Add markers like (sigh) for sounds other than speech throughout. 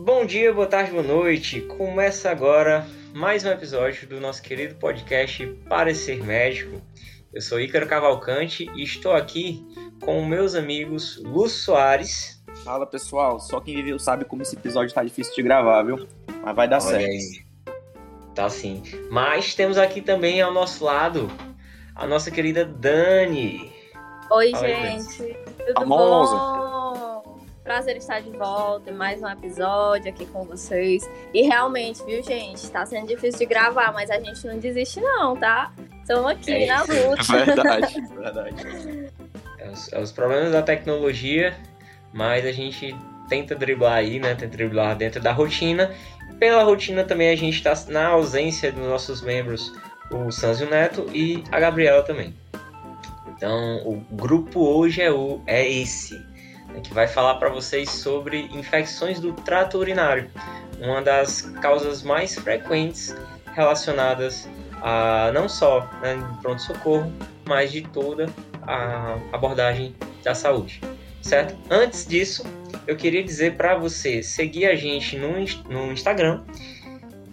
Bom dia, boa tarde, boa noite. Começa agora mais um episódio do nosso querido podcast Parecer Médico. Eu sou Ícaro Cavalcante e estou aqui com meus amigos Lúcio Soares. Fala pessoal, só quem viveu sabe como esse episódio tá difícil de gravar, viu? Mas vai dar Olha certo. aí. Tá sim. Mas temos aqui também ao nosso lado a nossa querida Dani. Oi, Fala aí, gente. Tudo Famosa. bom? Prazer estar de volta em mais um episódio aqui com vocês. E realmente, viu, gente? Tá sendo difícil de gravar, mas a gente não desiste, não, tá? Estamos aqui É na luta. É verdade, (laughs) verdade. É os, é os problemas da tecnologia, mas a gente tenta driblar aí, né? Tenta driblar dentro da rotina. Pela rotina também a gente está na ausência dos nossos membros, o Sanzio Neto e a Gabriela também. Então o grupo hoje é, o, é esse, que vai falar para vocês sobre infecções do trato urinário, uma das causas mais frequentes relacionadas a não só né, pronto-socorro, mas de toda a abordagem da saúde, certo? Antes disso, eu queria dizer para você seguir a gente no, no Instagram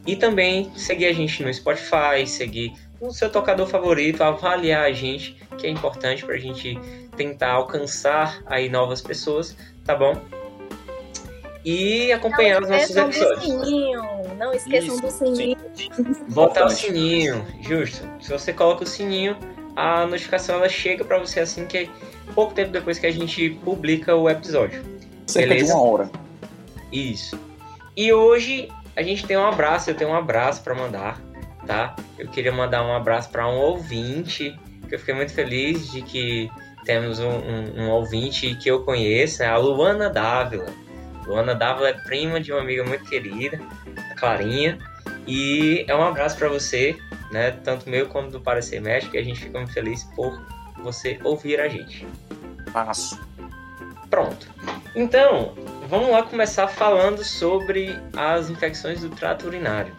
e também seguir a gente no Spotify, seguir o seu tocador favorito, avaliar a gente, que é importante para a gente tentar alcançar aí novas pessoas, tá bom? E acompanhar os não nossos esqueçam do episódios. sininho. Não esqueçam Isso, do sininho. Botar o sininho, justo. Se você coloca o sininho, a notificação ela chega para você assim que pouco tempo depois que a gente publica o episódio. Cerca Beleza. de uma hora. Isso. E hoje a gente tem um abraço, eu tenho um abraço para mandar, tá? Eu queria mandar um abraço para um ouvinte, que eu fiquei muito feliz de que temos um, um- um ouvinte que eu conheço, é a Luana Dávila. Luana Dávila é prima de uma amiga muito querida, a Clarinha, e é um abraço para você, né? Tanto meu quanto do Parecer Médico, e a gente fica muito feliz por você ouvir a gente. Passo. Pronto. Então, vamos lá começar falando sobre as infecções do trato urinário.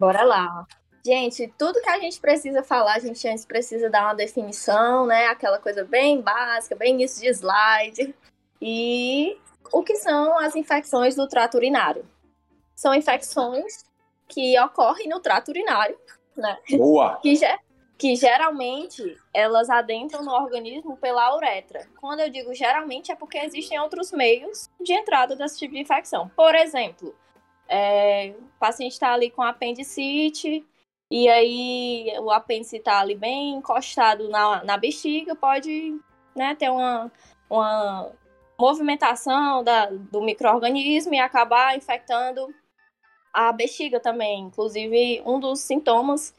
Bora lá. Gente, tudo que a gente precisa falar, a gente antes precisa dar uma definição, né? Aquela coisa bem básica, bem início de slide. E o que são as infecções do trato urinário? São infecções que ocorrem no trato urinário, né? Boa! Que, ge- que geralmente elas adentram no organismo pela uretra. Quando eu digo geralmente é porque existem outros meios de entrada desse tipo de infecção. Por exemplo, é, o paciente está ali com apendicite e aí o apêndice está ali bem encostado na, na bexiga, pode né, ter uma, uma movimentação da, do microorganismo e acabar infectando a bexiga também. Inclusive, um dos sintomas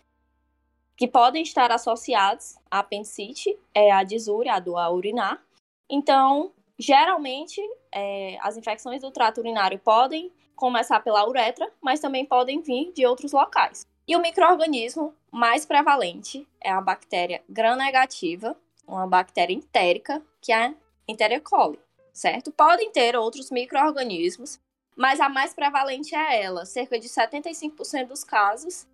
que podem estar associados à apendicite é a disúria, a do a urinar. Então, geralmente, é, as infecções do trato urinário podem começar pela uretra, mas também podem vir de outros locais. E o microorganismo mais prevalente é a bactéria gram-negativa, uma bactéria entérica, que é a Enteria coli, certo? Podem ter outros microorganismos, mas a mais prevalente é ela. Cerca de 75% dos casos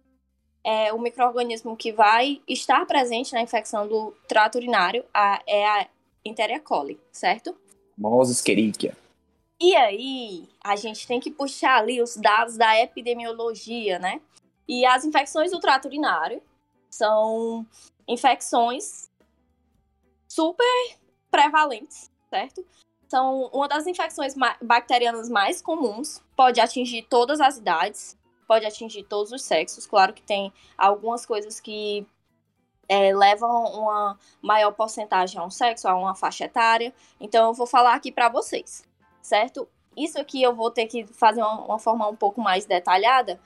é o microorganismo que vai estar presente na infecção do trato urinário a- é a Enteria coli, certo? Famosa Escherichia. E aí, a gente tem que puxar ali os dados da epidemiologia, né? E as infecções do trato urinário são infecções super prevalentes, certo? São uma das infecções bacterianas mais comuns, pode atingir todas as idades, pode atingir todos os sexos. Claro que tem algumas coisas que é, levam uma maior porcentagem a um sexo, a uma faixa etária. Então, eu vou falar aqui para vocês certo? Isso aqui eu vou ter que fazer uma, uma forma um pouco mais detalhada,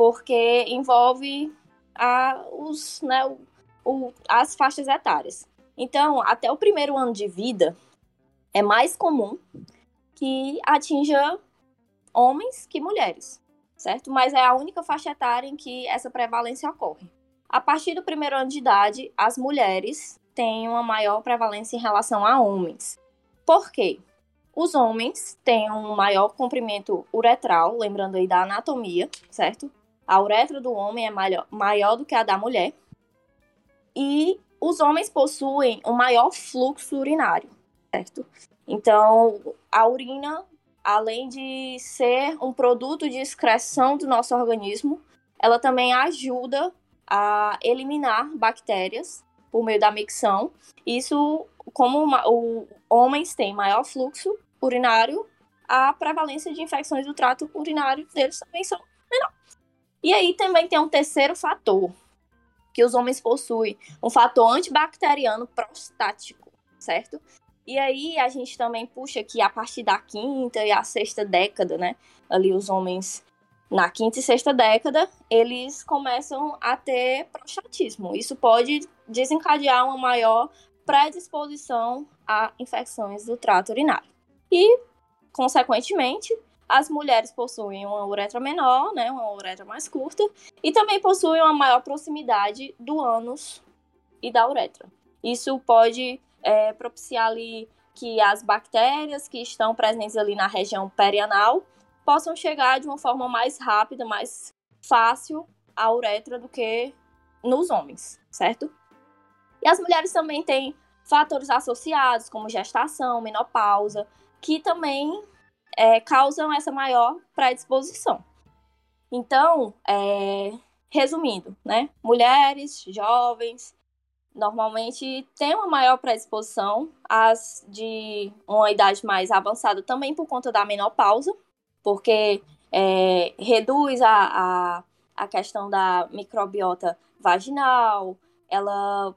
porque envolve a, os, né, o, o- as faixas etárias. Então, até o primeiro ano de vida, é mais comum que atinja homens que mulheres, certo? Mas é a única faixa etária em que essa prevalência ocorre. A partir do primeiro ano de idade, as mulheres têm uma maior prevalência em relação a homens. Por quê? Os homens têm um maior comprimento uretral, lembrando aí da anatomia, certo? A uretra do homem é maior, maior do que a da mulher. E os homens possuem um maior fluxo urinário, certo? Então, a urina além de ser um produto de excreção do nosso organismo, ela também ajuda a eliminar bactérias por meio da micção. Isso, como uma, o homens têm maior fluxo urinário, a prevalência de infecções do trato urinário deles também são. E aí também tem um terceiro fator que os homens possuem, um fator antibacteriano prostático, certo? E aí a gente também puxa que a partir da quinta e a sexta década, né? Ali os homens na quinta e sexta década, eles começam a ter prostatismo. Isso pode desencadear uma maior predisposição a infecções do trato urinário. E, consequentemente, as mulheres possuem uma uretra menor, né, uma uretra mais curta, e também possuem uma maior proximidade do ânus e da uretra. Isso pode é, propiciar ali que as bactérias que estão presentes ali na região perianal possam chegar de uma forma mais rápida, mais fácil à uretra do que nos homens, certo? E as mulheres também têm fatores associados, como gestação, menopausa, que também é, causam essa maior predisposição. Então, é, resumindo, né? Mulheres, jovens, normalmente têm uma maior predisposição, as de uma idade mais avançada também por conta da menopausa, porque é, reduz a, a, a questão da microbiota vaginal, ela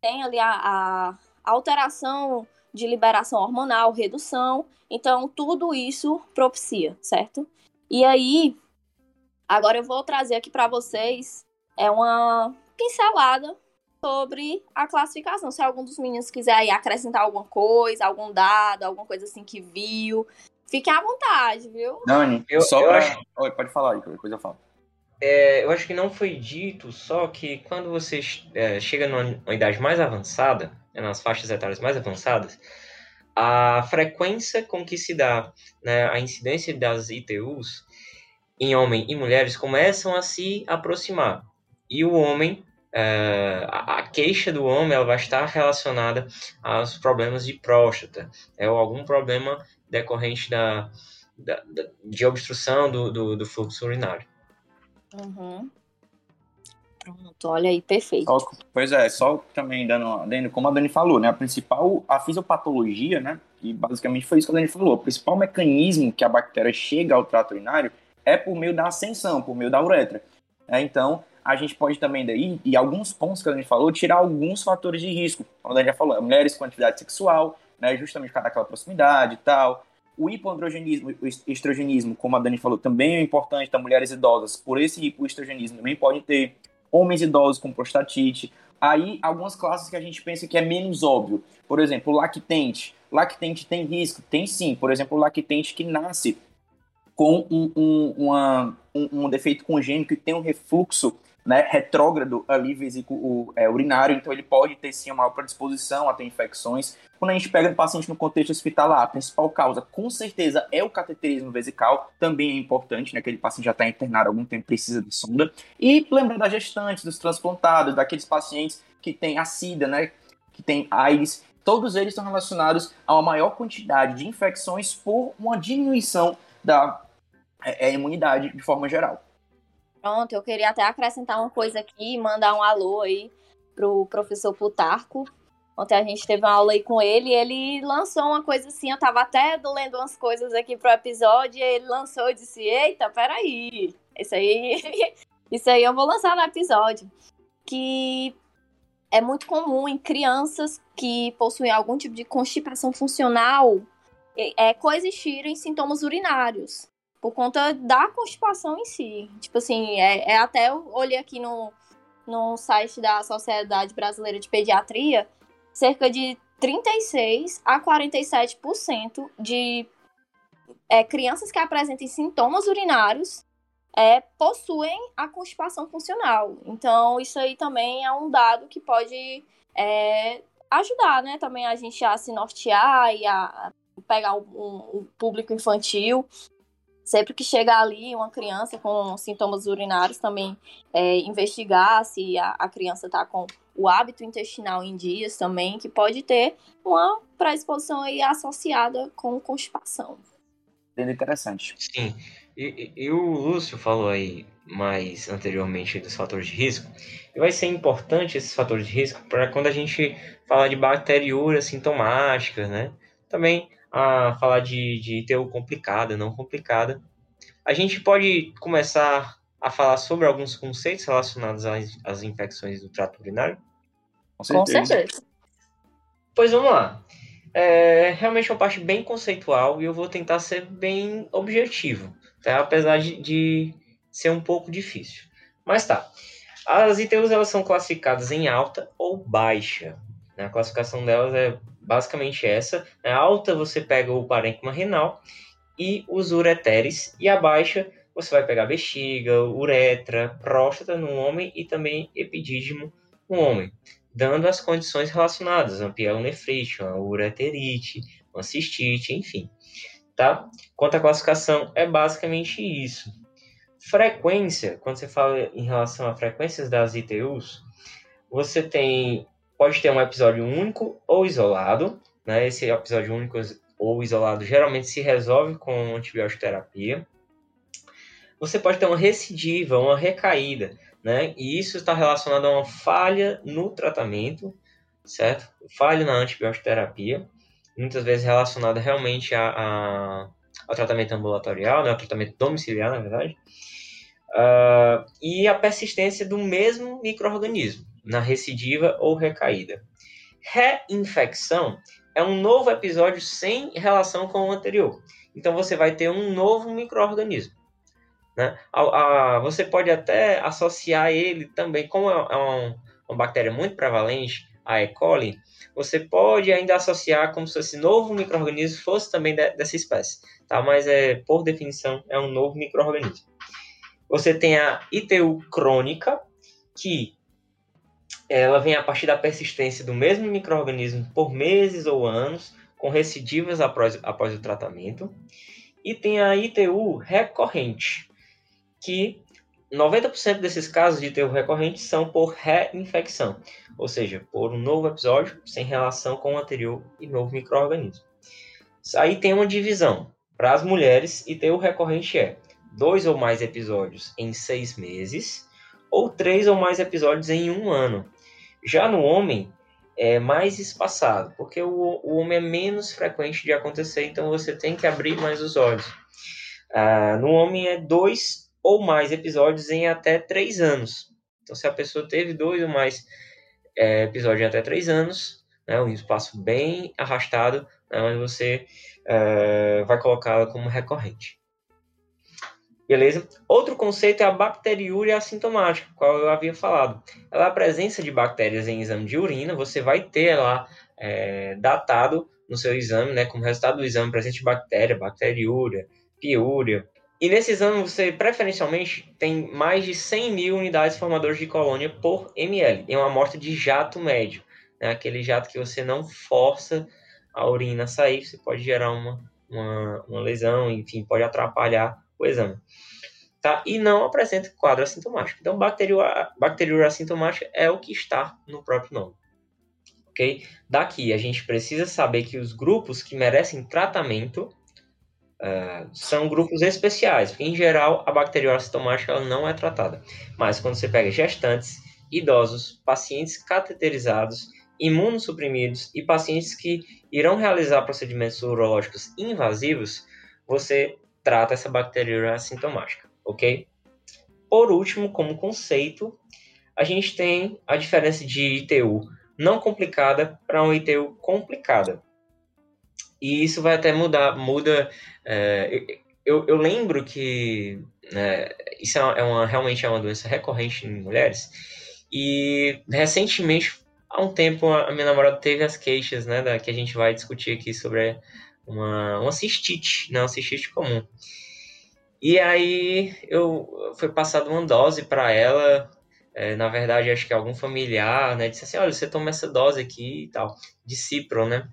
tem ali a, a alteração de liberação hormonal, redução, então tudo isso propicia, certo? E aí, agora eu vou trazer aqui para vocês é uma pincelada sobre a classificação. Se algum dos meninos quiser aí acrescentar alguma coisa, algum dado, alguma coisa assim que viu, Fique à vontade, viu? Dani, eu, só eu pra... acho... Oi, pode falar aí, depois eu falo. É, eu acho que não foi dito, só que quando você é, chega numa idade mais avançada, nas faixas etárias mais avançadas, a frequência com que se dá né, a incidência das ITUs em homem e mulheres começam a se aproximar. E o homem, é, a queixa do homem ela vai estar relacionada aos problemas de próstata, é, algum problema decorrente da, da, da de obstrução do, do, do, fluxo urinário. Uhum. Pronto, olha aí, perfeito. Só, pois é, só também dando, dando, como a Dani falou, né, a principal, a fisiopatologia, né, e basicamente foi isso que a Dani falou, o principal mecanismo que a bactéria chega ao trato urinário é por meio da ascensão, por meio da uretra. É, então, a gente pode também daí, e alguns pontos que a gente falou, tirar alguns fatores de risco. Como a Dani já falou, mulheres com atividade sexual, né, justamente por causa daquela proximidade e tal. O hipoandrogenismo, o estrogenismo, como a Dani falou, também é importante para mulheres idosas. Por esse hipoestrogenismo também pode ter homens idosos com prostatite. Aí, algumas classes que a gente pensa que é menos óbvio. Por exemplo, lactente. Lactente tem risco? Tem sim. Por exemplo, lactente que nasce com um, um, uma, um, um defeito congênito e tem um refluxo né, retrógrado ali vesículo é, urinário, então ele pode ter sim uma maior predisposição a ter infecções. Quando a gente pega o paciente no contexto hospitalar, a principal causa com certeza é o cateterismo vesical, também é importante, né, aquele paciente já está internado há algum tempo, precisa de sonda. E lembrar das gestantes, dos transplantados, daqueles pacientes que têm a SIDA, né, que tem AIDS, todos eles estão relacionados a uma maior quantidade de infecções por uma diminuição da é, é imunidade de forma geral. Pronto, eu queria até acrescentar uma coisa aqui, mandar um alô aí pro professor Plutarco. Ontem a gente teve uma aula aí com ele e ele lançou uma coisa assim, eu tava até lendo umas coisas aqui pro episódio e ele lançou e disse, eita, peraí, isso aí, (laughs) isso aí eu vou lançar no episódio. Que é muito comum em crianças que possuem algum tipo de constipação funcional é, coexistirem sintomas urinários por conta da constipação em si. Tipo assim, é, é até eu olhei aqui no, no site da Sociedade Brasileira de Pediatria, cerca de 36 a 47% de é, crianças que apresentem sintomas urinários é, possuem a constipação funcional. Então, isso aí também é um dado que pode é, ajudar, né? Também a gente a se nortear e a pegar o, um, um público infantil sempre que chega ali uma criança com sintomas urinários, também é, investigar se a, a criança está com o hábito intestinal em dias também, que pode ter uma predisposição aí associada com constipação. Entendo interessante. Sim. E, e, o Lúcio falou aí mais anteriormente dos fatores de risco. E vai ser importante esses fatores de risco para quando a gente falar de bacteriúria sintomáticas, né? Também a falar de, de ITU complicada, não complicada. A gente pode começar a falar sobre alguns conceitos relacionados às, às infecções do trato urinário? Com certeza. Com certeza. Pois vamos lá. É realmente uma parte bem conceitual e eu vou tentar ser bem objetivo, tá? apesar de, de ser um pouco difícil. Mas tá. As ITUs elas são classificadas em alta ou baixa. Né? A classificação delas é basicamente essa. A alta você pega o parênquima renal e os ureteres, e a baixa você vai pegar bexiga, uretra, próstata no homem e também epidídimo no homem dando as condições relacionadas, uma pielonefrite, uma ureterite, uma cistite, enfim. Tá? Quanto à classificação, é basicamente isso. Frequência, quando você fala em relação a frequências das ITUs, você tem pode ter um episódio único ou isolado, né? Esse episódio único ou isolado geralmente se resolve com antibiótico terapia. Você pode ter uma recidiva, uma recaída né? E isso está relacionado a uma falha no tratamento, certo? Falha na antibioterapia, muitas vezes relacionada realmente a, a, ao tratamento ambulatorial, né? Ao tratamento domiciliar, na verdade. Uh, e a persistência do mesmo microorganismo na recidiva ou recaída. Reinfecção é um novo episódio sem relação com o anterior. Então você vai ter um novo microorganismo. Né? A, a, você pode até associar ele também, como é, é um, uma bactéria muito prevalente, a E. coli, você pode ainda associar como se esse novo microorganismo fosse também de, dessa espécie, tá? Mas é por definição é um novo microorganismo. Você tem a ITU crônica, que ela vem a partir da persistência do mesmo microorganismo por meses ou anos, com recidivas após, após o tratamento. E tem a ITU recorrente, que 90% desses casos de terror recorrente são por reinfecção, ou seja, por um novo episódio sem relação com o anterior e novo microorganismo. Aí tem uma divisão. Para as mulheres, terror recorrente é dois ou mais episódios em seis meses ou três ou mais episódios em um ano. Já no homem, é mais espaçado, porque o, o homem é menos frequente de acontecer, então você tem que abrir mais os olhos. Ah, no homem é dois ou mais episódios em até três anos. Então, se a pessoa teve dois ou mais é, episódios em até três anos, né, um espaço bem arrastado, né, mas você é, vai colocá-la como recorrente. Beleza? Outro conceito é a bacteriúria assintomática, qual eu havia falado. Ela é a presença de bactérias em exame de urina, você vai ter lá é, datado no seu exame, né, como resultado do exame, presente de bactéria, bacteriúria, piúria, e nesse exame você preferencialmente tem mais de 100 mil unidades formadoras de colônia por ml, em uma amostra de jato médio, né? aquele jato que você não força a urina a sair, você pode gerar uma, uma, uma lesão, enfim, pode atrapalhar o exame. Tá? E não apresenta quadro assintomático. Então, bacteriúria, bacteriúria assintomática é o que está no próprio nome. Ok? Daqui, a gente precisa saber que os grupos que merecem tratamento Uh, são grupos especiais, porque em geral a bacteriose assintomática ela não é tratada. Mas quando você pega gestantes, idosos, pacientes cateterizados, imunossuprimidos e pacientes que irão realizar procedimentos urológicos invasivos, você trata essa bacteriose assintomática, ok? Por último, como conceito, a gente tem a diferença de ITU não complicada para uma ITU complicada. E isso vai até mudar, muda. É, eu, eu lembro que né, isso é, é uma, realmente é uma doença recorrente em mulheres. E recentemente, há um tempo, a minha namorada teve as queixas, né, da, que a gente vai discutir aqui sobre uma, uma cistite, né, uma cistite comum. E aí eu foi passado uma dose para ela, é, na verdade acho que algum familiar, né, disse assim, olha, você toma essa dose aqui e tal, de Cipro, né?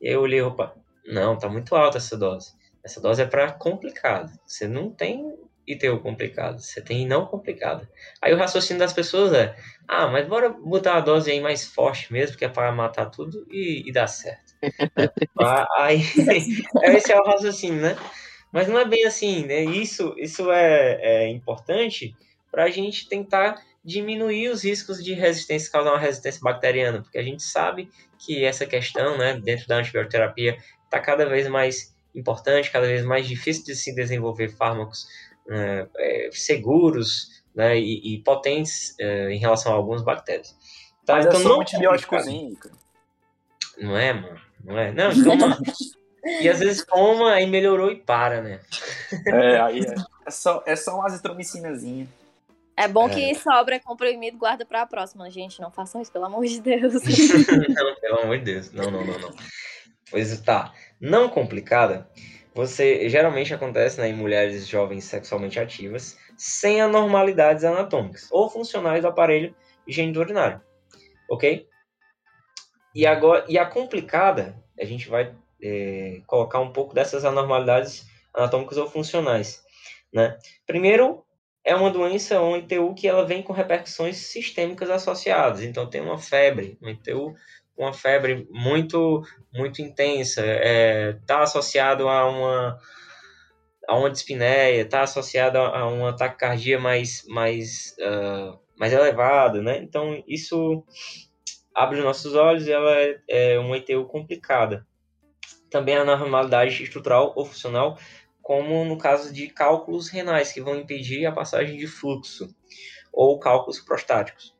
E aí eu olhei, opa, não, tá muito alta essa dose. Essa dose é para complicado. Você não tem ITU complicado, você tem não complicado. Aí o raciocínio das pessoas é: ah, mas bora botar a dose aí mais forte mesmo, que é para matar tudo e, e dar certo. Aí, (laughs) (laughs) esse é o raciocínio, né? Mas não é bem assim, né? Isso, isso é, é importante para a gente tentar diminuir os riscos de resistência, causar uma resistência bacteriana, porque a gente sabe que essa questão, né, dentro da antibioterapia, está cada vez mais importante, cada vez mais difícil de se desenvolver fármacos né, é, seguros né, e, e potentes é, em relação a algumas bactérias. Tá? Mas então, é só não um antibióticozinho, cara. Não é, mano? Não é? Não, toma. e às vezes toma, aí melhorou e para, né? É, aí é. É só, é só uma azitromicinazinha. É bom é. que sobra comprimido, guarda para a próxima. Gente, não façam isso, pelo amor de Deus. (laughs) não, pelo amor de Deus. Não, não, não, não. Pois tá. Não complicada, você geralmente acontece né, em mulheres jovens sexualmente ativas sem anormalidades anatômicas ou funcionais do aparelho urinário, ok? E agora e a complicada, a gente vai é, colocar um pouco dessas anormalidades anatômicas ou funcionais, né? Primeiro é uma doença, um ITU que ela vem com repercussões sistêmicas associadas. Então tem uma febre, um ITU uma febre muito muito intensa, está é, tá associado a uma a uma dispneia, está associado a, um ataque cardíaco mais mais uh, mais elevado, né? Então isso abre os nossos olhos e ela é, é uma ETU complicada. Também a normalidade estrutural ou funcional, como no caso de cálculos renais que vão impedir a passagem de fluxo ou cálculos prostáticos.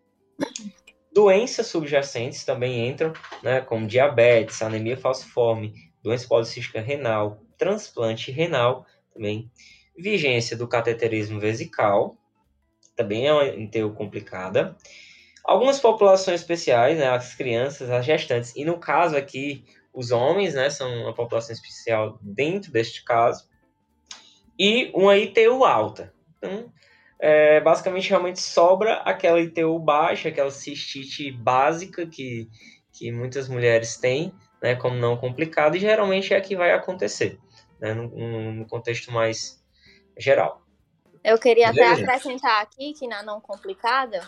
Doenças subjacentes também entram, né, como diabetes, anemia falciforme, doença policística renal, transplante renal também, vigência do cateterismo vesical, também é uma enteu complicada. Algumas populações especiais, né, as crianças, as gestantes, e no caso aqui, os homens, né, são uma população especial dentro deste caso, e uma ITU alta. Então, é, basicamente realmente sobra aquela ITU baixa, aquela cistite básica que, que muitas mulheres têm, né, como não complicado, e geralmente é a que vai acontecer, né, no, no contexto mais geral. Eu queria Beleza, até acrescentar aqui que na não complicada,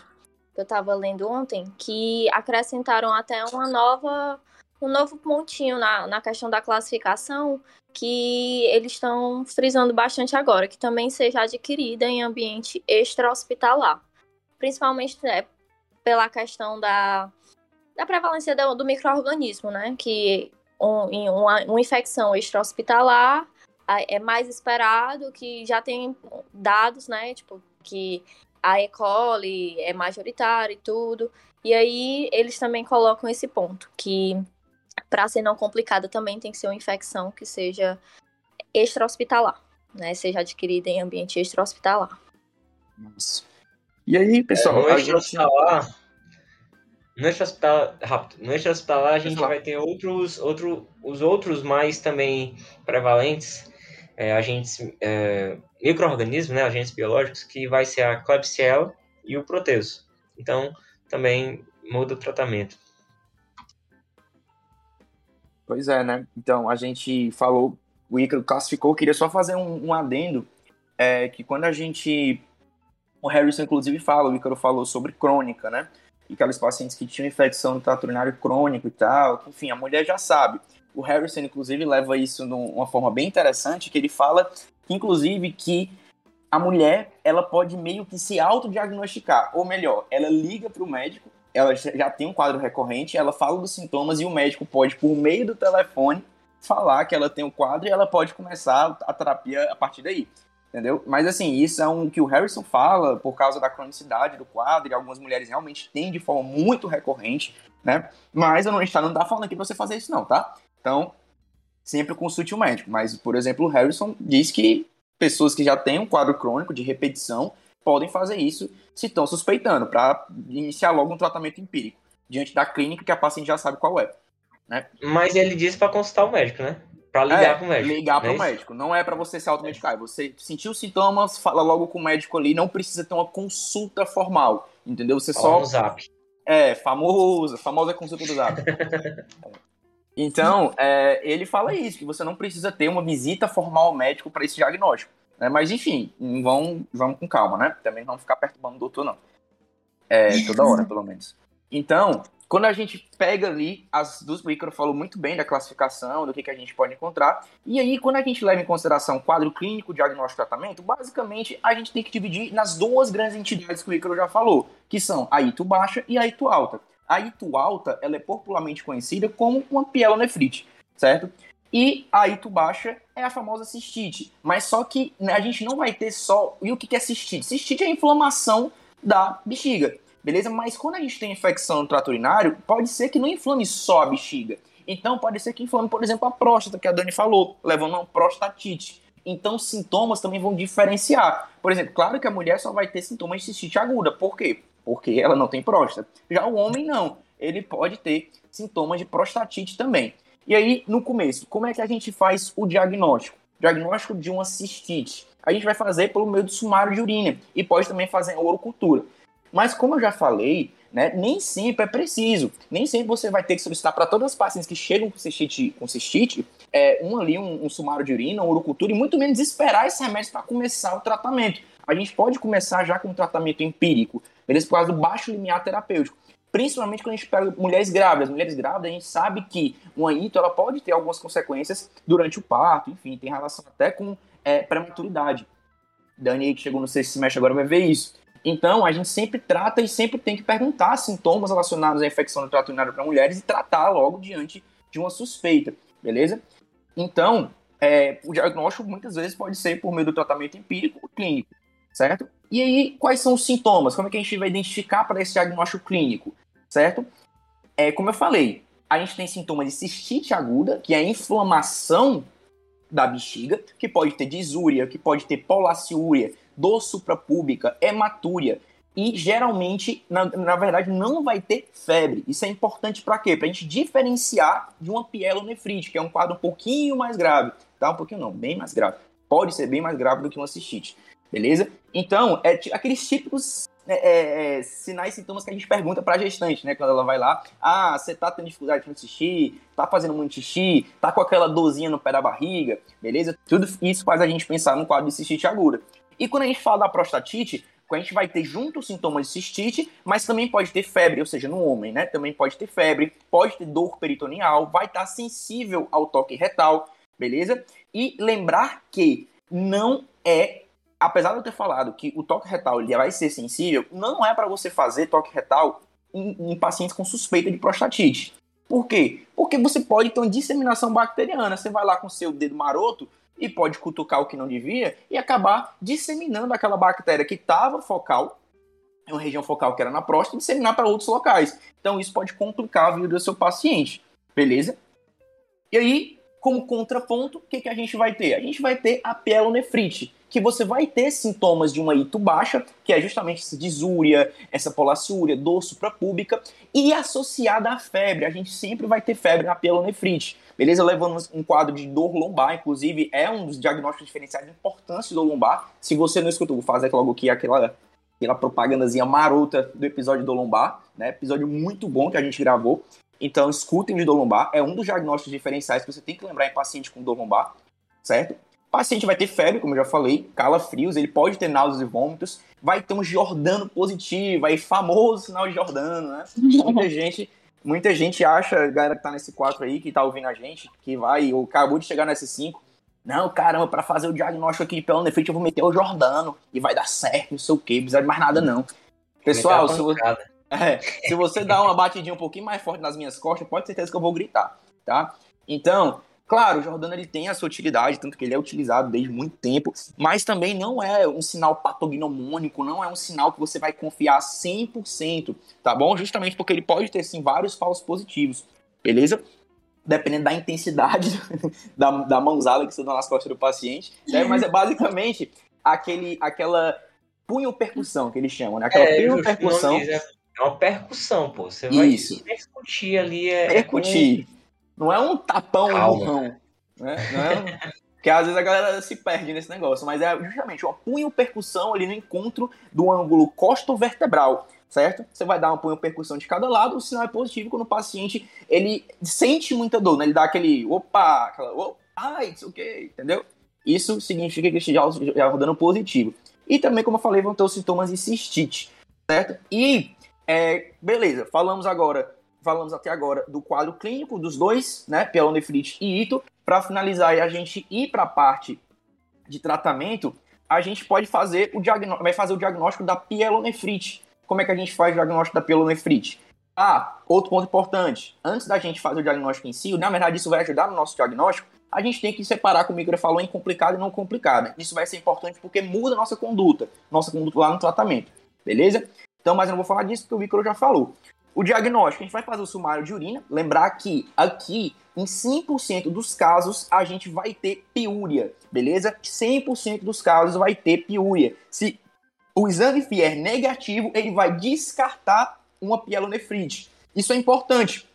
que eu estava lendo ontem, que acrescentaram até uma nova um novo pontinho na, na questão da classificação que eles estão frisando bastante agora, que também seja adquirida em ambiente extra-hospitalar. Principalmente né, pela questão da, da prevalência do, do microorganismo, né? Que um, uma, uma infecção extra-hospitalar é mais esperado, que já tem dados, né? Tipo, que a E. coli é majoritária e tudo. E aí eles também colocam esse ponto, que para ser não complicada também tem que ser uma infecção que seja extra-hospitalar, né? Seja adquirida em ambiente extra-hospitalar. Nossa. E aí, pessoal, é, no extra-hospitalar, no extra-hospitalar, rápido, no extra-hospitalar a gente vai ter outros, outro, os outros mais também prevalentes, é, agentes, é, micro-organismos, né, agentes biológicos, que vai ser a Klebsiella e o Proteus. Então, também muda o tratamento. Pois é, né? Então, a gente falou, o Ícaro classificou, queria só fazer um, um adendo, é, que quando a gente, o Harrison inclusive fala, o Ícaro falou sobre crônica, né? E aqueles pacientes que tinham infecção no trato urinário crônico e tal, enfim, a mulher já sabe. O Harrison, inclusive, leva isso de uma forma bem interessante, que ele fala, inclusive, que a mulher, ela pode meio que se autodiagnosticar, ou melhor, ela liga para o médico ela já tem um quadro recorrente, ela fala dos sintomas e o médico pode, por meio do telefone, falar que ela tem um quadro e ela pode começar a terapia a partir daí. Entendeu? Mas assim, isso é um que o Harrison fala por causa da cronicidade do quadro, e algumas mulheres realmente têm de forma muito recorrente, né? Mas eu não está não tá falando aqui pra você fazer isso, não, tá? Então, sempre consulte o um médico. Mas, por exemplo, o Harrison diz que pessoas que já têm um quadro crônico de repetição podem fazer isso se estão suspeitando, para iniciar logo um tratamento empírico, diante da clínica que a paciente já sabe qual é. Né? Mas ele disse para consultar o médico, né? Para ligar é, para o médico. Ligar para o é médico. Não é para você se automedicar. É você sentiu sintomas, fala logo com o médico ali. Não precisa ter uma consulta formal. Entendeu? Você fala só. No zap. É, famosa, famosa consulta do zap. (laughs) então, é, ele fala isso, que você não precisa ter uma visita formal ao médico para esse diagnóstico. Né? Mas enfim, vão, vamos com calma, né? Também não ficar perturbando o doutor, não. É, toda hora, pelo menos. Então, quando a gente pega ali as duas, o Icaro falou muito bem da classificação, do que, que a gente pode encontrar, e aí quando a gente leva em consideração quadro clínico, diagnóstico e tratamento, basicamente a gente tem que dividir nas duas grandes entidades que o Icaro já falou, que são a ito baixa e a ito alta. A ito alta, ela é popularmente conhecida como uma pielonefrite, certo? E a ito baixa é a famosa cistite, mas só que né, a gente não vai ter só... E o que é cistite? Cistite é a inflamação da bexiga beleza? Mas quando a gente tem infecção no trato urinário, pode ser que não inflame só a bexiga. Então pode ser que inflame, por exemplo, a próstata, que a Dani falou, levando a uma prostatite. Então sintomas também vão diferenciar. Por exemplo, claro que a mulher só vai ter sintomas de cistite aguda. Por quê? Porque ela não tem próstata. Já o homem não. Ele pode ter sintomas de prostatite também. E aí, no começo, como é que a gente faz o diagnóstico? Diagnóstico de uma cistite. A gente vai fazer pelo meio do sumário de urina e pode também fazer a orocultura. Mas como eu já falei, né, nem sempre é preciso. Nem sempre você vai ter que solicitar para todas as pacientes que chegam com cistite, com cistite é, um ali, um, um sumário de urina, uma urocultura, e muito menos esperar esse remédio para começar o tratamento. A gente pode começar já com um tratamento empírico, beleza? Por causa do baixo limiar terapêutico. Principalmente quando a gente pega mulheres grávidas. Mulheres grávidas, a gente sabe que uma ito ela pode ter algumas consequências durante o parto, enfim, tem relação até com é, prematuridade. Dani, que chegou no sexto semestre agora, vai ver isso. Então, a gente sempre trata e sempre tem que perguntar sintomas relacionados à infecção do trato urinário para mulheres e tratar logo diante de uma suspeita, beleza? Então, é, o diagnóstico muitas vezes pode ser por meio do tratamento empírico ou clínico, certo? E aí, quais são os sintomas? Como é que a gente vai identificar para esse diagnóstico clínico, certo? É, como eu falei, a gente tem sintomas de cistite aguda, que é a inflamação da bexiga, que pode ter disúria, que pode ter polaciúria, dor suprapúbica, hematúria. E geralmente, na, na verdade, não vai ter febre. Isso é importante para quê? Para a gente diferenciar de uma pielonefrite, que é um quadro um pouquinho mais grave. Tá? Um pouquinho não, bem mais grave. Pode ser bem mais grave do que uma cistite. Beleza? Então, é aqueles típicos é, é, é, sinais e sintomas que a gente pergunta para a gestante, né? Quando ela vai lá, ah, você tá tendo dificuldade com xixi, tá fazendo muito xixi, tá com aquela dorzinha no pé da barriga, beleza? Tudo isso faz a gente pensar no quadro de cistite aguda. E quando a gente fala da prostatite, a gente vai ter junto os sintomas de cistite, mas também pode ter febre, ou seja, no homem, né? Também pode ter febre, pode ter dor peritoneal, vai estar sensível ao toque retal, beleza? E lembrar que não é, apesar de eu ter falado que o toque retal ele vai ser sensível, não é para você fazer toque retal em, em pacientes com suspeita de prostatite. Por quê? Porque você pode ter uma disseminação bacteriana. Você vai lá com seu dedo maroto, e pode cutucar o que não devia e acabar disseminando aquela bactéria que estava focal, uma região focal que era na próstata, e disseminar para outros locais. Então isso pode complicar a vida do seu paciente, beleza? E aí, como contraponto, o que, que a gente vai ter? A gente vai ter a pielonefrite, que você vai ter sintomas de uma ito baixa, que é justamente essa disúria, essa polaciúria, dor suprapúbica, e associada à febre. A gente sempre vai ter febre na pielonefrite. Beleza? Levando um quadro de dor lombar, inclusive, é um dos diagnósticos diferenciais importantes do lombar. Se você não escutou, vou fazer logo aqui aquela, aquela propagandazinha marota do episódio do lombar, né? Episódio muito bom que a gente gravou. Então, escutem de dor lombar. É um dos diagnósticos diferenciais que você tem que lembrar em paciente com dor lombar, certo? O paciente vai ter febre, como eu já falei, calafrios, ele pode ter náuseas e vômitos, vai ter um Jordano positivo, aí famoso sinal de Jordano, né? Muita (laughs) gente, muita gente acha, galera que tá nesse 4 aí, que tá ouvindo a gente, que vai, ou acabou de chegar nesse 5, não, caramba, para fazer o diagnóstico aqui de pelo efeito eu vou meter o Jordano e vai dar certo, não sei o que, precisa de mais nada não. Pessoal, se você, é, se você dá uma batidinha um pouquinho mais forte nas minhas costas, pode ter certeza que eu vou gritar, tá? Então, claro, o Jordano ele tem a sua utilidade, tanto que ele é utilizado desde muito tempo, mas também não é um sinal patognomônico, não é um sinal que você vai confiar 100%, tá bom? Justamente porque ele pode ter, sim, vários falsos positivos, beleza? Dependendo da intensidade (laughs) da, da mãozada que você dá nas costas do paciente, né? Mas é basicamente aquele, aquela punho-percussão que eles chamam, né? Aquela é, punho-percussão é uma percussão, pô. Você vai Isso. percutir ali. É, percutir. É Não é um tapão Calma. empurrão. Né? Não é um... Porque às vezes a galera se perde nesse negócio, mas é justamente uma punho percussão ali no encontro do ângulo costo-vertebral, certo? Você vai dar uma punho percussão de cada lado, o sinal é positivo quando o paciente ele sente muita dor, né? Ele dá aquele opa, aquela opa, ah, it's ok, entendeu? Isso significa que ele já está rodando positivo. E também, como eu falei, vão ter os sintomas de cistite, certo? E é, beleza, falamos agora falamos até agora do quadro clínico dos dois, né, pielonefrite e ito. Para finalizar e a gente ir para a parte de tratamento, a gente pode fazer o diagnóstico, vai fazer o diagnóstico da pielonefrite. Como é que a gente faz o diagnóstico da pielonefrite? Ah, outro ponto importante. Antes da gente fazer o diagnóstico em si, na verdade isso vai ajudar no nosso diagnóstico, a gente tem que separar, como o Micro falou, em complicado e não complicado. Isso vai ser importante porque muda a nossa conduta, nossa conduta lá no tratamento, beleza? Então, mas eu não vou falar disso porque o Micro já falou. O diagnóstico, a gente vai fazer o sumário de urina. Lembrar que aqui, em 100% dos casos, a gente vai ter piúria, beleza? 100% dos casos vai ter piúria. Se o exame vier negativo, ele vai descartar uma pielonefrite. Isso é importante.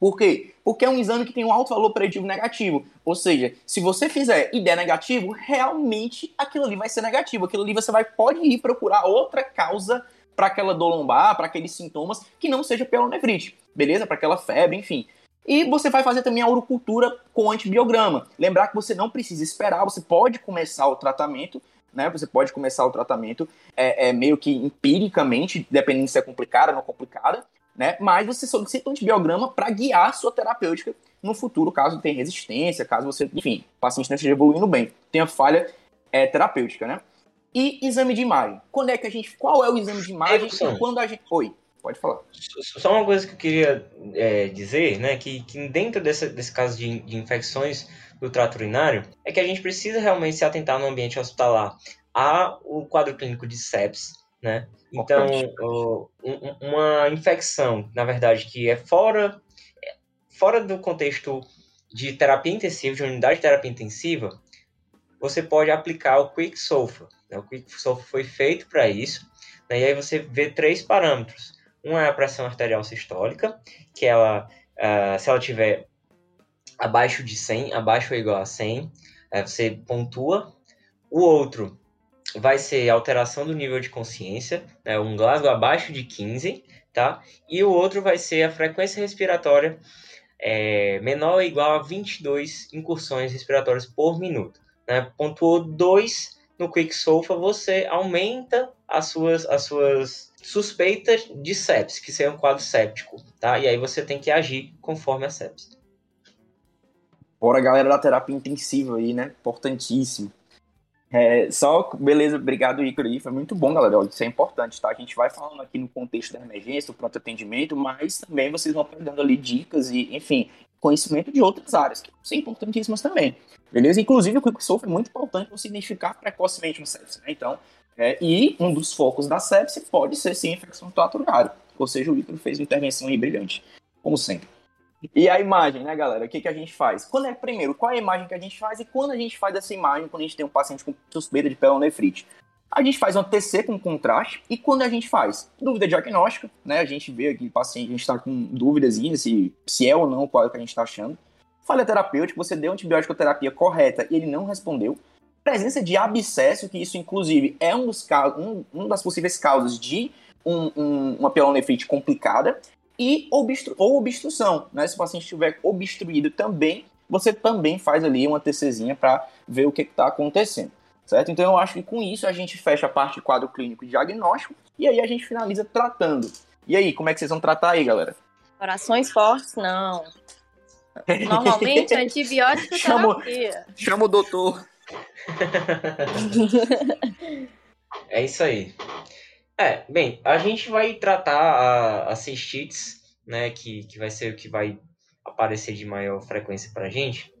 Por quê? Porque é um exame que tem um alto valor preditivo negativo. Ou seja, se você fizer e der negativo, realmente aquilo ali vai ser negativo. Aquilo ali você vai pode ir procurar outra causa para aquela dor lombar, para aqueles sintomas que não seja pielonefrite, beleza? Para aquela febre, enfim. E você vai fazer também a urocultura com antibiograma. Lembrar que você não precisa esperar, você pode começar o tratamento, né? Você pode começar o tratamento é, é meio que empiricamente, dependendo se é complicada ou não complicada, né? Mas você solicita um antibiograma para guiar a sua terapêutica no futuro, caso tenha resistência, caso você, enfim, o paciente não esteja evoluindo bem, tenha falha é, terapêutica, né? E exame de imagem. Quando é que a gente. Qual é o exame de imagem e quando a gente. Oi, pode falar. Só uma coisa que eu queria é, dizer, né? Que, que dentro desse, desse caso de, de infecções do trato urinário, é que a gente precisa realmente se atentar no ambiente hospitalar a o quadro clínico de sepsis, né? Então, o, uma infecção, na verdade, que é fora, fora do contexto de terapia intensiva, de unidade de terapia intensiva, você pode aplicar o Quick Sulfur. Né? O Quick Sulfur foi feito para isso. Né? E aí você vê três parâmetros. Um é a pressão arterial sistólica, que ela, uh, se ela tiver abaixo de 100, abaixo ou igual a 100, uh, você pontua. O outro vai ser alteração do nível de consciência, né? um Glasgow abaixo de 15, tá? E o outro vai ser a frequência respiratória é, menor ou igual a 22 incursões respiratórias por minuto. Né? Pontuou 2 no Quick Sulfa, você aumenta as suas, as suas suspeitas de sepsis, que seja um quadro séptico, tá? E aí você tem que agir conforme a sepsis. Bora, galera da terapia intensiva aí, né? Importantíssimo. É, só, beleza, obrigado, Icaro, aí. Foi muito bom, galera. Isso é importante, tá? A gente vai falando aqui no contexto da emergência, do pronto atendimento, mas também vocês vão pegando ali dicas e, enfim, conhecimento de outras áreas, que são importantíssimas também. Beleza? Inclusive, o Quick Solve é muito importante você identificar precocemente uma sepsis. Né? Então, é, e um dos focos da sepsis pode ser sim infecção do trato urinário. Ou seja, o Ícaro fez uma intervenção aí brilhante, como sempre. E a imagem, né, galera? O que, que a gente faz? Quando é primeiro, qual é a imagem que a gente faz e quando a gente faz essa imagem quando a gente tem um paciente com suspeita de pelonefrite? A gente faz um TC com contraste e quando a gente faz dúvida diagnóstica, né? A gente vê aqui o paciente, a gente está com dúvidas se, se é ou não é que a gente está achando. Falha terapêutica, você deu antibiótico terapia correta e ele não respondeu. Presença de abscesso, que isso inclusive é um dos um, um das possíveis causas de um, um, uma pielonefrite complicada. E obstru ou obstrução, né? Se o paciente estiver obstruído também, você também faz ali uma TCzinha para ver o que está acontecendo certo? Então eu acho que com isso a gente fecha a parte de quadro clínico e diagnóstico e aí a gente finaliza tratando. E aí, como é que vocês vão tratar aí, galera? Orações fortes, não. Normalmente (laughs) antibiótico chama, terapia. Chama o doutor. (laughs) é isso aí. É, bem, a gente vai tratar a, a cistites, né, que, que vai ser o que vai aparecer de maior frequência pra gente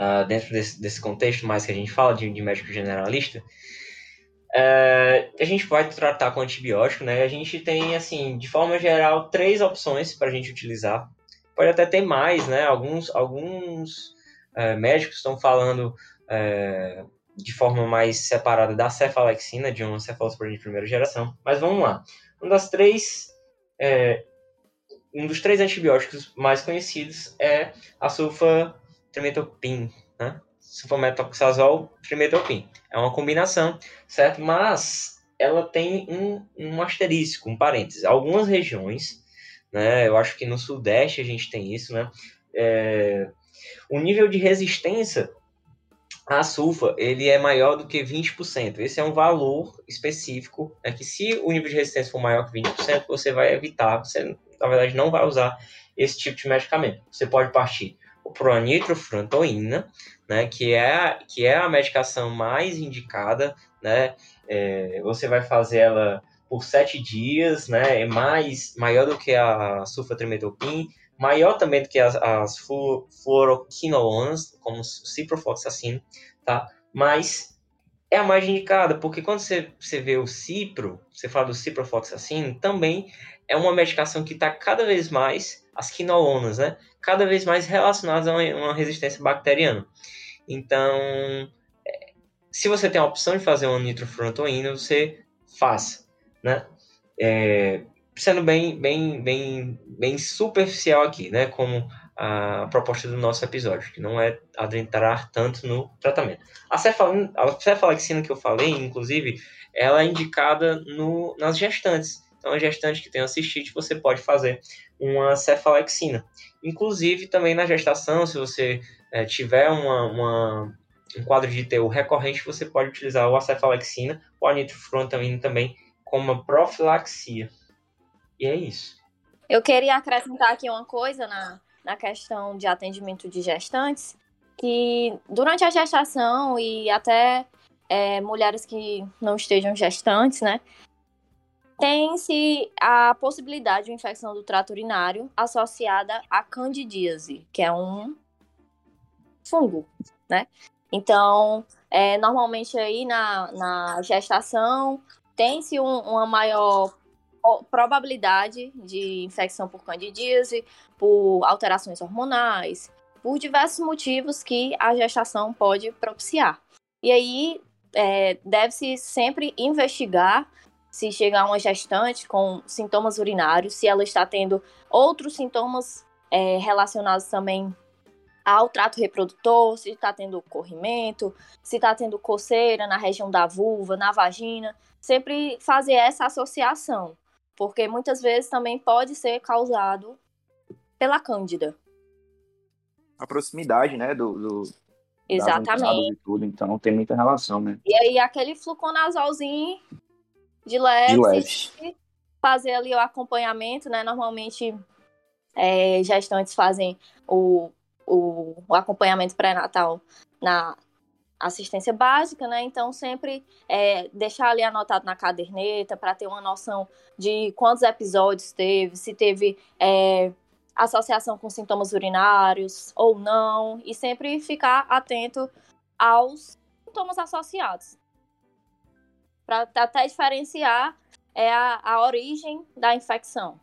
uh, dentro desse, desse, contexto mais que a gente fala de, de médico generalista, uh, a gente vai tratar com antibiótico, né? A gente tem, assim, de forma geral, três opções para a gente utilizar. Pode até ter mais, né? Alguns, alguns uh, médicos estão falando uh, de forma mais separada da cefalexina, de uma cefalosporina de primeira geração. Mas vamos lá. Um das três... um dos três antibióticos mais conhecidos é a sulfa trimetopim, né? Sulfametoxazol, trimetopim. É uma combinação, certo? Mas ela tem um, um asterisco, um parênteses. Algumas regiões, né? Eu acho que no Sudeste a gente tem isso, né? É, o nível de resistência à sulfa ele é maior do que 20%. Esse é um valor específico, é que se o nível de resistência for maior que 20%, você vai evitar, você na verdade, não vai usar esse tipo de medicamento. Você pode partir para a né, que é, que é a medicação mais indicada, né, é, você vai fazer ela por sete dias, né, é mais, maior do que a sulfatrimetopim, maior também do que as, as fluoroquinolonas, como o ciprofloxacino, tá, mas é a mais indicada, porque quando você, você vê o cipro, você fala do ciprofloxacino, também é uma medicação que está cada vez mais, as quinolonas, né? Cada vez mais relacionadas a uma, resistência bacteriana. Então, é, se você tem a opção de fazer uma nitrofurantoína, você faça, né? É, sendo bem, bem, bem, bem superficial aqui, né? Como a proposta do nosso episódio, que não é adentrar tanto no tratamento. A, a cefalexina que eu falei, inclusive, ela é indicada no, nas gestantes. Então, a gestante que tem a cistite, você pode fazer uma cefalexina. Inclusive, também na gestação, se você é, tiver uma, uma, um quadro de ITU recorrente, você pode utilizar o acefalexina ou a nitrofurantoína também como profilaxia. E é isso. Eu queria acrescentar aqui uma coisa na, na questão de atendimento de gestantes, que durante a gestação e até é, mulheres que não estejam gestantes, né, tem-se a possibilidade de infecção do trato urinário associada à candidíase, que é um fungo, né? Então, é, normalmente aí na, na gestação tem-se um, uma maior probabilidade de infecção por candidíase, por alterações hormonais, por diversos motivos que a gestação pode propiciar. E aí é, deve-se sempre investigar se chegar uma gestante com sintomas urinários, se ela está tendo outros sintomas é, relacionados também ao trato reprodutor, se está tendo corrimento, se está tendo coceira na região da vulva, na vagina, sempre fazer essa associação porque muitas vezes também pode ser causado pela cândida. A proximidade, né, do, do Exatamente. Tudo, então tem muita relação, né? E aí aquele fluconazolzinho de leve, de leve. fazer ali o acompanhamento, né? Normalmente é, gestantes fazem o, o, o acompanhamento pré-natal na assistência básica, né? Então, sempre é, deixar ali anotado na caderneta para ter uma noção de quantos episódios teve, se teve é, associação com sintomas urinários ou não, e sempre ficar atento aos sintomas associados. Para até diferenciar é, a, a origem da infecção.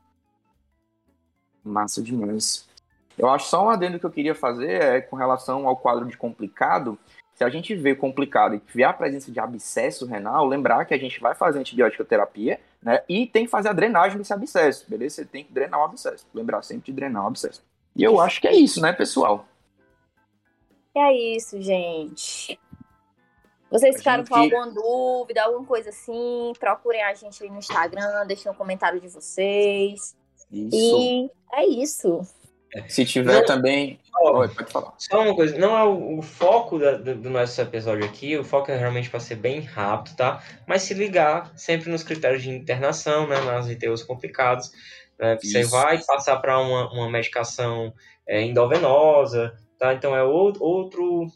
Massa demais. Eu acho só um adendo que eu queria fazer é com relação ao quadro de complicado se a gente vê complicado e vê a presença de abscesso renal, lembrar que a gente vai fazer antibiótica terapia, né? E tem que fazer a drenagem desse abscesso, beleza? Você tem que drenar o abscesso. Lembrar sempre de drenar o abscesso. E eu acho que é isso, né, pessoal? É isso, gente. Vocês ficaram com alguma dúvida, alguma coisa assim, procurem a gente aí no Instagram, deixem um comentário de vocês. Isso. E é isso. Se tiver também. Pode falar. Só uma coisa, não é o, o foco da, do, do, nosso episódio aqui, o foco é realmente para ser bem rápido, tá? Mas se ligar sempre nos critérios de internação, né? Nas ITUs complicados. Né? Você vai passar para uma, uma medicação é, endovenosa, tá? Então é outro, outro,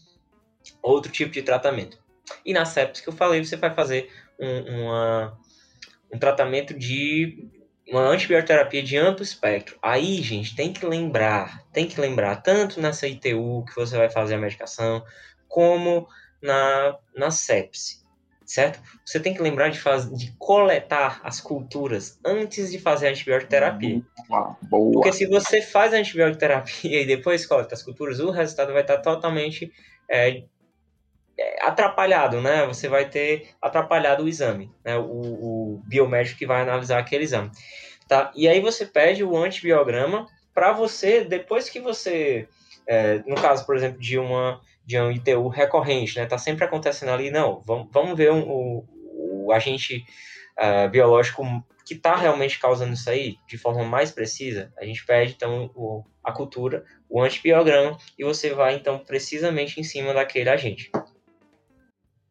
outro tipo de tratamento. E na sepsis que eu falei, você vai fazer um, uma, um tratamento de uma antibioterapia de amplo espectro. Aí, gente, tem que lembrar, tem que lembrar, tanto nessa ITU que você vai fazer a medicação, como na, na sepse, certo? Você tem que lembrar de, faz, de coletar as culturas antes de fazer a antibioterapia. Boa, boa. Porque se você faz a antibioterapia (laughs) e depois coleta as culturas, o resultado vai estar totalmente é, atrapalhado, né? Você vai ter atrapalhado o exame, né? O, o biomédico que vai analisar aquele exame, tá? E aí você pede o antibiograma para você, depois que você, é, no caso, por exemplo, de uma de um ITU recorrente, né? Tá sempre acontecendo ali, não, vamos, vamos ver um, o, o agente uh, biológico que está realmente causando isso aí de forma mais precisa, a gente pede então o, a cultura, o antibiograma, e você vai então precisamente em cima daquele agente.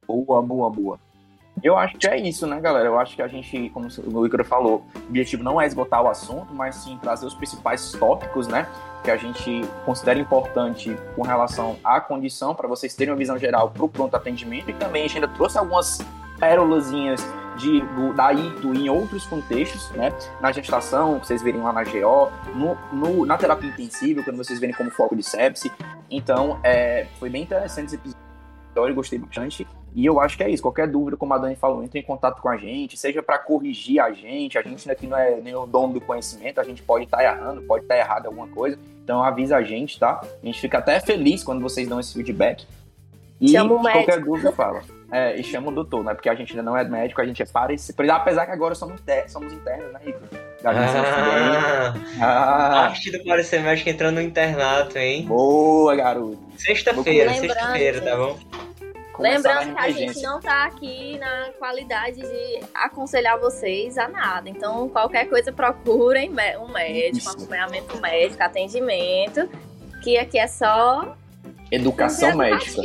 Boa, boa, boa. Eu acho que é isso, né, galera? Eu acho que a gente, como o Icaro falou, o objetivo não é esgotar o assunto, mas sim trazer os principais tópicos, né? Que a gente considera importante com relação à condição, para vocês terem uma visão geral para o pronto atendimento. E também a gente ainda trouxe algumas pérolazinhas de, do, da ITO em outros contextos, né? Na gestação, vocês verem lá na GO, no, no, na terapia intensiva, quando vocês verem como foco de sepse. Então, é, foi bem interessante esse episódio, gostei bastante. E eu acho que é isso. Qualquer dúvida, como a Dani falou, entre em contato com a gente, seja para corrigir a gente. A gente aqui não é nem o dono do conhecimento, a gente pode estar tá errando, pode estar tá errado alguma coisa. Então avisa a gente, tá? A gente fica até feliz quando vocês dão esse feedback. E Chama o qualquer médico. dúvida, fala. É, e chama o doutor, né? Porque a gente ainda não é médico, a gente é parecido. Apesar que agora somos, inter- somos internos, né, Rico? A gente se Ah, Ah, parte do Parecer Médico entrando no internato, hein? boa, garoto. Sexta-feira, sexta-feira, tá bom? Lembrando que a gente não tá aqui na qualidade de aconselhar vocês a nada. Então, qualquer coisa, procurem um médico, Isso. acompanhamento médico, atendimento, que aqui é só Educação médica.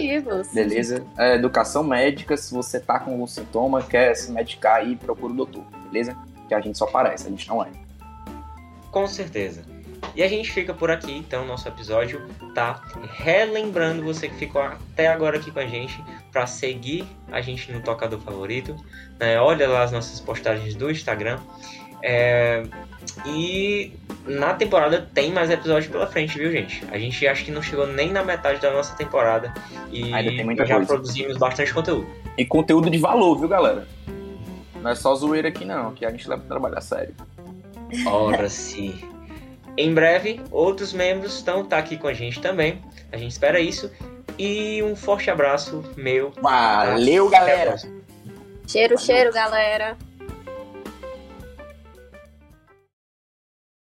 Beleza? É, educação médica, se você tá com algum sintoma, quer se medicar aí, procura o doutor, beleza? Que a gente só parece, a gente não é. Com certeza. E a gente fica por aqui, então, nosso episódio, tá? Relembrando você que ficou até agora aqui com a gente, para seguir a gente no tocador favorito, né? Olha lá as nossas postagens do Instagram. É, E na temporada tem mais episódios pela frente, viu, gente? A gente acho que não chegou nem na metade da nossa temporada e Ainda tem muita já coisa. produzimos bastante conteúdo. E conteúdo de valor, viu, galera? Não é só zoeira aqui, não, que a gente leva o trabalho a sério. Ora sim. Em breve, outros membros estão tá aqui com a gente também. A gente espera isso. E um forte abraço meu. Valeu, galera! Cheiro, cheiro, galera.